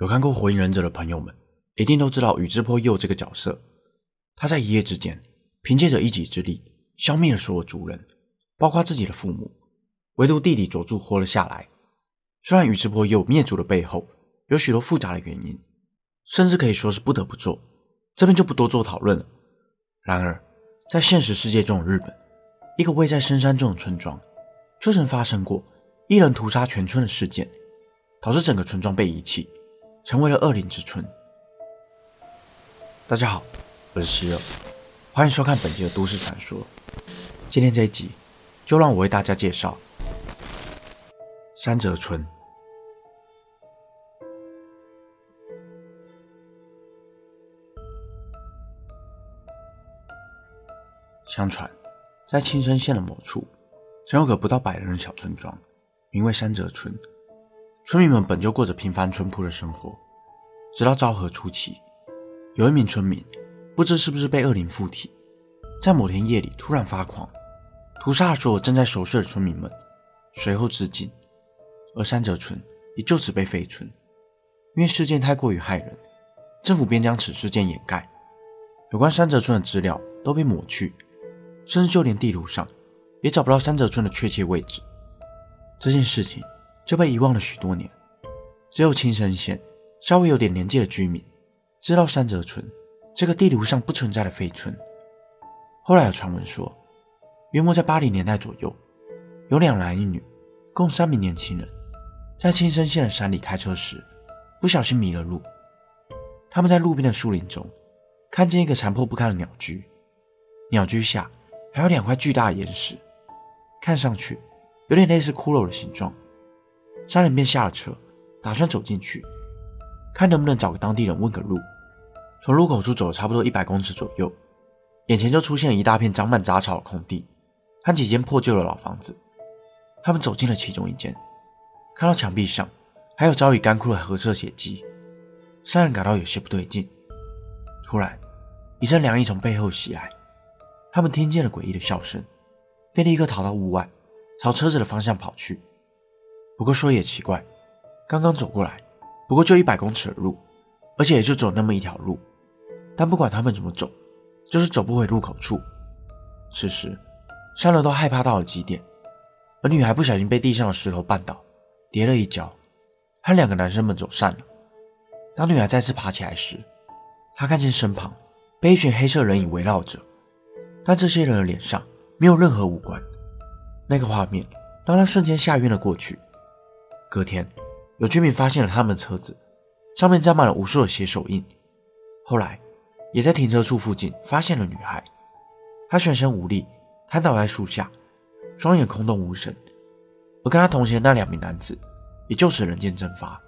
有看过《火影忍者》的朋友们，一定都知道宇智波鼬这个角色。他在一夜之间，凭借着一己之力，消灭了所有族人，包括自己的父母，唯独弟弟佐助活了下来。虽然宇智波鼬灭族的背后有许多复杂的原因，甚至可以说是不得不做，这边就不多做讨论了。然而，在现实世界中的日本，一个位在深山中的村庄，就曾发生过一人屠杀全村的事件，导致整个村庄被遗弃。成为了恶灵之村。大家好，我是希尔，欢迎收看本集的都市传说。今天这一集，就让我为大家介绍山泽村。相传，在青森县的某处，曾有个不到百人的小村庄，名为山泽村。村民们本就过着平凡淳朴的生活，直到昭和初期，有一名村民不知是不是被恶灵附体，在某天夜里突然发狂，屠杀所有正在熟睡的村民们，随后自尽，而山泽村也就此被废村。因为事件太过于骇人，政府便将此事件掩盖，有关山泽村的资料都被抹去，甚至就连地图上也找不到山泽村的确切位置。这件事情。就被遗忘了许多年，只有青森县稍微有点年纪的居民知道三泽村这个地图上不存在的废村。后来有传闻说，约莫在八零年代左右，有两男一女，共三名年轻人，在青森县的山里开车时，不小心迷了路。他们在路边的树林中看见一个残破不堪的鸟居，鸟居下还有两块巨大的岩石，看上去有点类似骷髅的形状。三人便下了车，打算走进去，看能不能找个当地人问个路。从入口处走了差不多一百公尺左右，眼前就出现了一大片长满杂草的空地和几间破旧的老房子。他们走进了其中一间，看到墙壁上还有早已干枯的褐色血迹，三人感到有些不对劲。突然，一阵凉意从背后袭来，他们听见了诡异的笑声，便立刻逃到屋外，朝车子的方向跑去。不过说也奇怪，刚刚走过来，不过就一百公尺的路，而且也就走那么一条路。但不管他们怎么走，就是走不回入口处。此时，三人都害怕到了极点，而女孩不小心被地上的石头绊倒，跌了一跤，和两个男生们走散了。当女孩再次爬起来时，她看见身旁被一群黑色人影围绕着，但这些人的脸上没有任何五官。那个画面让她瞬间吓晕了过去。隔天，有居民发现了他们的车子，上面沾满了无数的血手印。后来，也在停车处附近发现了女孩，她全身无力，瘫倒在树下，双眼空洞无神。而跟她同行的那两名男子，也就此人间蒸发，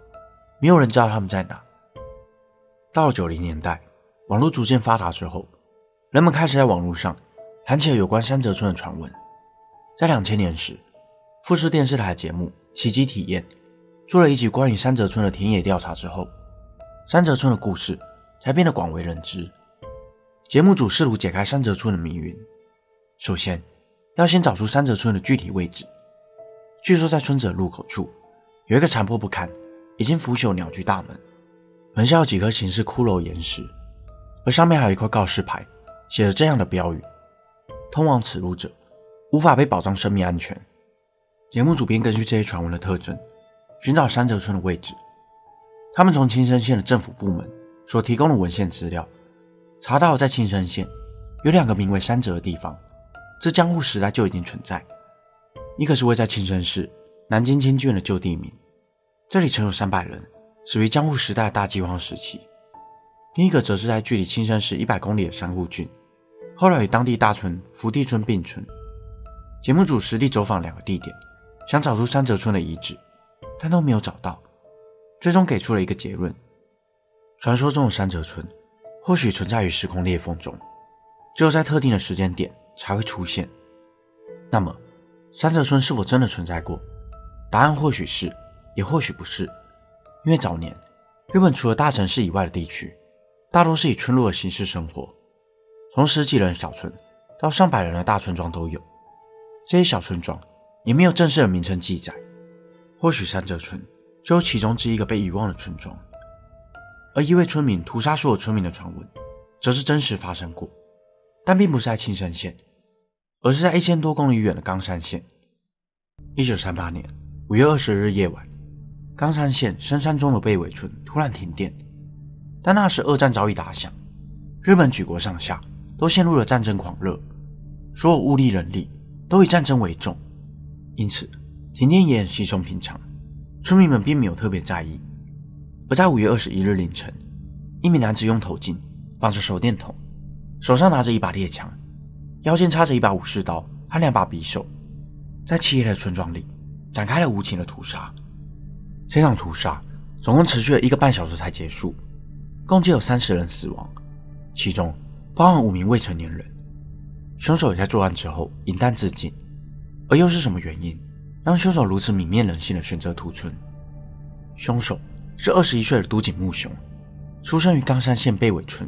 没有人知道他们在哪。到了九零年代，网络逐渐发达之后，人们开始在网络上谈起了有关山泽村的传闻。在两千年时，富士电视台节目。奇迹体验做了一集关于山泽村的田野调查之后，山泽村的故事才变得广为人知。节目组试图解开山泽村的谜云，首先要先找出山泽村的具体位置。据说在村子的入口处有一个残破不堪、已经腐朽鸟居大门，门下有几颗形似骷髅岩石，而上面还有一块告示牌，写着这样的标语：“通往此路者无法被保障生命安全。”节目组便根据这些传闻的特征，寻找三泽村的位置。他们从青森县的政府部门所提供的文献资料，查到在青森县有两个名为三泽的地方，自江户时代就已经存在。一个是位在青森市南京千郡的旧地名，这里曾有三百人，死于江户时代大饥荒时期；另一个则是在距离青森市一百公里的山户郡，后来与当地大村福地村并存。节目组实地走访两个地点。想找出山泽村的遗址，但都没有找到，最终给出了一个结论：传说中的山泽村或许存在于时空裂缝中，只有在特定的时间点才会出现。那么，山泽村是否真的存在过？答案或许是，也或许不是。因为早年日本除了大城市以外的地区，大多是以村落的形式生活，从十几人小村到上百人的大村庄都有。这些小村庄。也没有正式的名称记载，或许三泽村就是其中之一个被遗忘的村庄。而一位村民屠杀所有村民的传闻，则是真实发生过，但并不是在青森县，而是在一千多公里远的冈山县。一九三八年五月二十日夜晚，冈山县深山中的贝尾村突然停电，但那时二战早已打响，日本举国上下都陷入了战争狂热，所有物力人力都以战争为重，因此停电也很稀松平常，村民们并没有特别在意。而在五月二十一日凌晨，一名男子用头巾绑着手电筒，手上拿着一把猎枪，腰间插着一把武士刀和两把匕首，在漆黑的村庄里展开了无情的屠杀。这场屠杀总共持续了一个半小时才结束，共计有三十人死亡，其中包含五名未成年人。凶手也在作案之后饮弹自尽，而又是什么原因让凶手如此泯灭人性的选择屠村？凶手。是二十一岁的都井木雄，出生于冈山县贝尾村。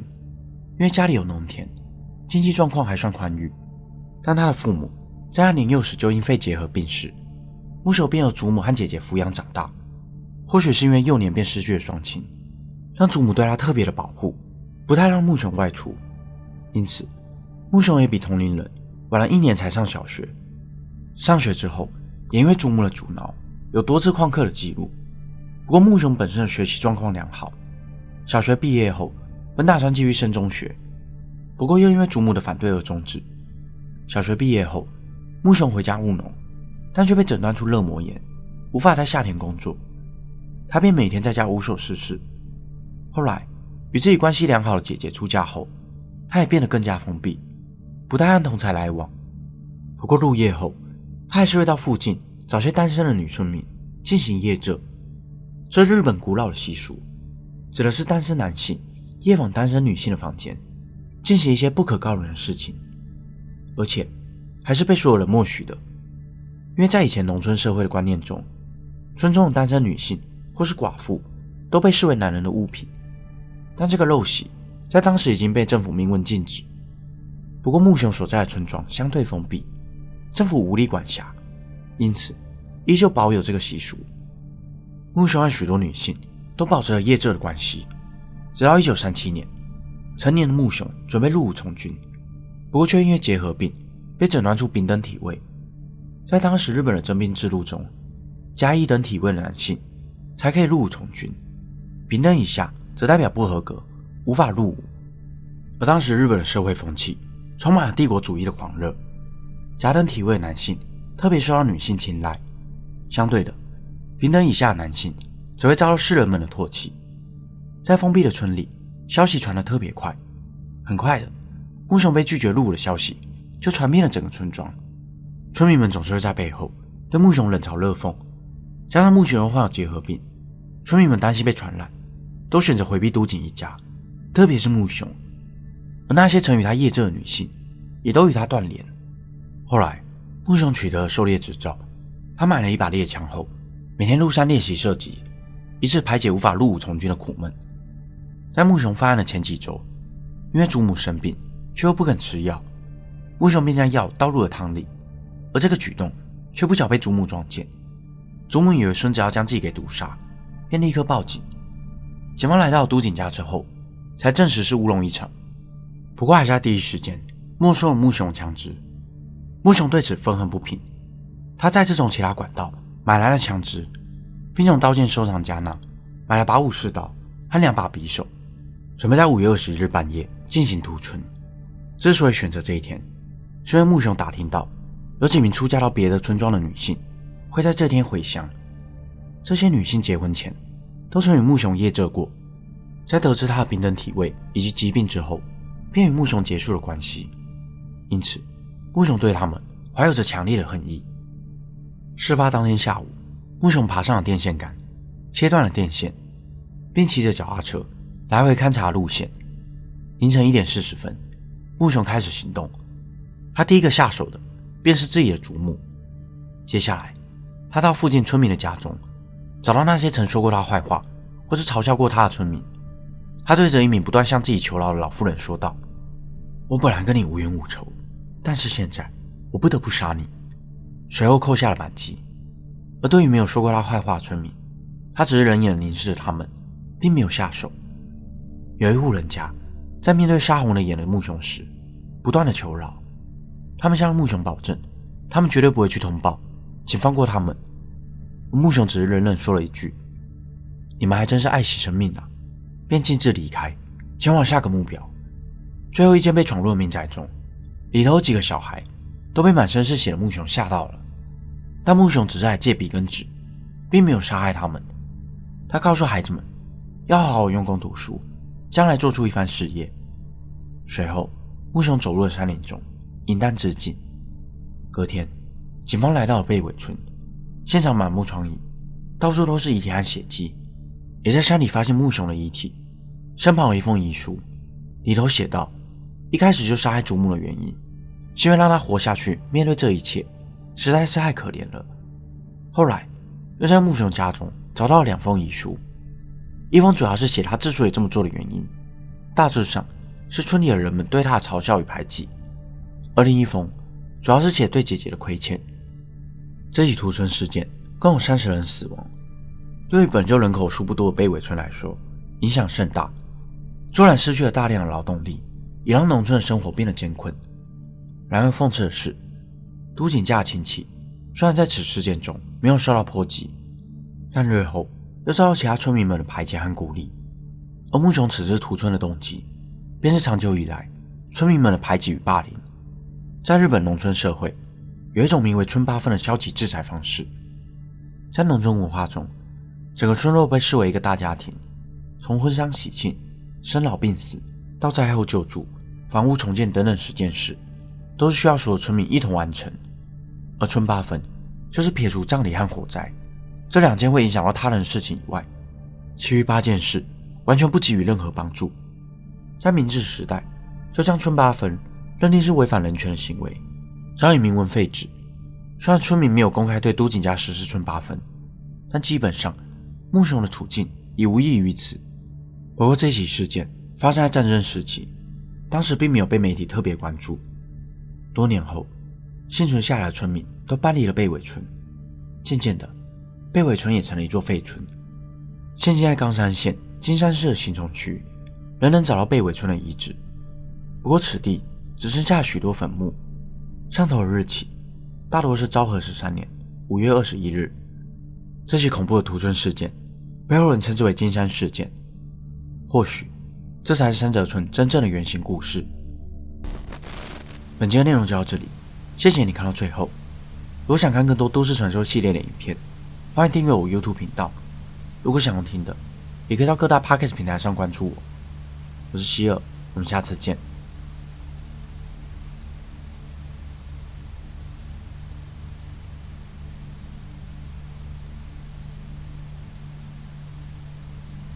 因为家里有农田，经济状况还算宽裕，但他的父母在他年幼时就因肺结核病逝，木雄便由祖母和姐姐抚养长大。或许是因为幼年便失去了双亲，让祖母对他特别的保护，不太让木雄外出。因此，木雄也比同龄人晚了一年才上小学。上学之后，也因为祖母的阻挠，有多次旷课的记录。不过睦雄本身的学习状况良好，小学毕业后本打算继续升中学，不过又因为祖母的反对而终止。小学毕业后，睦雄回家务农，但却被诊断出热膜炎，无法在夏天工作，他便每天在家无所事事。后来与自己关系良好的姐姐出嫁后，他也变得更加封闭，不太和同才来往。不过入夜后，他还是会到附近找些单身的女村民进行夜钓。这是日本古老的习俗，指的是单身男性夜访单身女性的房间，进行一些不可告人的事情，而且还是被所有人默许的。因为在以前农村社会的观念中，村中的单身女性或是寡妇都被视为男人的物品，但这个陋习在当时已经被政府明文禁止。不过木雄所在的村庄相对封闭，政府无力管辖，因此依旧保有这个习俗。木熊和许多女性都保持着夜钓的关系，直到一九三七年，成年的木雄准备入伍从军，不过却因为结核病被诊断出丙等体位。在当时日本的征兵制度中，甲乙等体位的男性才可以入伍从军，丙等以下则代表不合格，无法入伍。而当时日本的社会风气充满了帝国主义的狂热，甲等体位男性特别受到女性青睐，相对的。平等以下的男性则会遭到世人们的唾弃，在封闭的村里，消息传得特别快。很快的，木雄被拒绝入伍的消息就传遍了整个村庄。村民们总是会在背后对木雄冷嘲热讽，加上木雄患有结核病，村民们担心被传染，都选择回避都井一家，特别是木雄。而那些曾与他夜钓的女性，也都与他断联。后来，木雄取得狩猎执照，他买了一把猎枪后。每天入山练习射击，以此排解无法入伍从军的苦闷。在木雄犯案的前几周，因为祖母生病却又不肯吃药，木雄便将药倒入了汤里，而这个举动却不巧被祖母撞见。祖母以为孙子要将自己给毒杀，便立刻报警。警方来到都井家之后，才证实是乌龙一场。不过还是在第一时间没收了睦雄枪支。睦雄对此愤恨不平，他再次从其他管道。买来了枪支，并从刀剑收藏家那买了把武士刀和两把匕首，准备在五月二十日半夜进行屠村。之所以选择这一天，是因为睦雄打听到有几名出嫁到别的村庄的女性会在这天回乡。这些女性结婚前都曾与睦雄夜钓过，在得知他的平等体位以及疾病之后，便与睦雄结束了关系。因此，木雄对他们怀有着强烈的恨意。事发当天下午，木雄爬上了电线杆，切断了电线，并骑着脚踏车来回勘察路线。凌晨一点四十分，睦雄开始行动。他第一个下手的便是自己的祖母。接下来，他到附近村民的家中，找到那些曾说过他坏话或是嘲笑过他的村民。他对着一名不断向自己求饶的老妇人说道：“我本来跟你无冤无仇，但是现在我不得不杀你。”随后扣下了扳机，而对于没有说过他坏话的村民，他只是冷眼凝视着他们，并没有下手。有一户人家在面对杀红了眼的木熊时，不断的求饶。他们向木熊保证，他们绝对不会去通报，请放过他们。木熊只是冷冷说了一句：“你们还真是爱惜生命啊！”便径自离开，前往下个目标。最后一间被闯入的民宅中，里头几个小孩都被满身是血的木熊吓到了，但木熊只是来借笔跟纸，并没有杀害他们。他告诉孩子们，要好好用功读书。将来做出一番事业。随后，木熊走入了山林中，饮弹自尽。隔天，警方来到了贝尾村，现场满目疮痍，到处都是遗体和血迹。也在山里发现木熊的遗体，身旁有一封遗书，里头写道：“一开始就杀害祖母的原因，希望让他活下去，面对这一切，实在是太可怜了。”后来，又在木熊家中找到了两封遗书。一封主要是写他之所以这么做的原因，大致上是村里的人们对他的嘲笑与排挤；而另一封主要是写对姐姐的亏欠。这起屠村事件共有三十人死亡，对于本就人口数不多的贝尾村来说，影响甚大。虽然失去了大量的劳动力，也让农村的生活变得艰困。然而讽刺的是，都井家的亲戚虽然在此事件中没有受到波及，但日后。又遭到其他村民们的排挤和孤立，而木熊此次屠村的动机，便是长久以来村民们的排挤与霸凌。在日本农村社会，有一种名为“村八分”的消极制裁方式。在农村文化中，整个村落被视为一个大家庭，从婚丧喜庆、生老病死到灾后救助、房屋重建等等十件事，都是需要所有村民一同完成。而村八分就是撇除葬礼和火灾。这两件会影响到他人的事情以外，其余八件事完全不给予任何帮助。在明治时代，就将村八分认定是违反人权的行为，早已明文废止。虽然村民没有公开对都井家实施村八分，但基本上木熊的处境已无异于此。不过这起事件发生在战争时期，当时并没有被媒体特别关注。多年后，幸存下来的村民都搬离了贝尾村，渐渐的。贝尾村也成了一座废村。现今在冈山县金山市的新庄区，仍能找到贝尾村的遗址。不过此地只剩下许多坟墓，上头的日期大多是昭和十三年五月二十一日。这起恐怖的屠村事件，被后人称之为金山事件。或许这才是三泽村真正的原型故事。本期的内容就到这里，谢谢你看到最后。如果想看更多都市传说系列的影片，欢迎订阅我 YouTube 频道。如果想要听的，也可以到各大 Podcast 平台上关注我。我是希尔，我们下次见。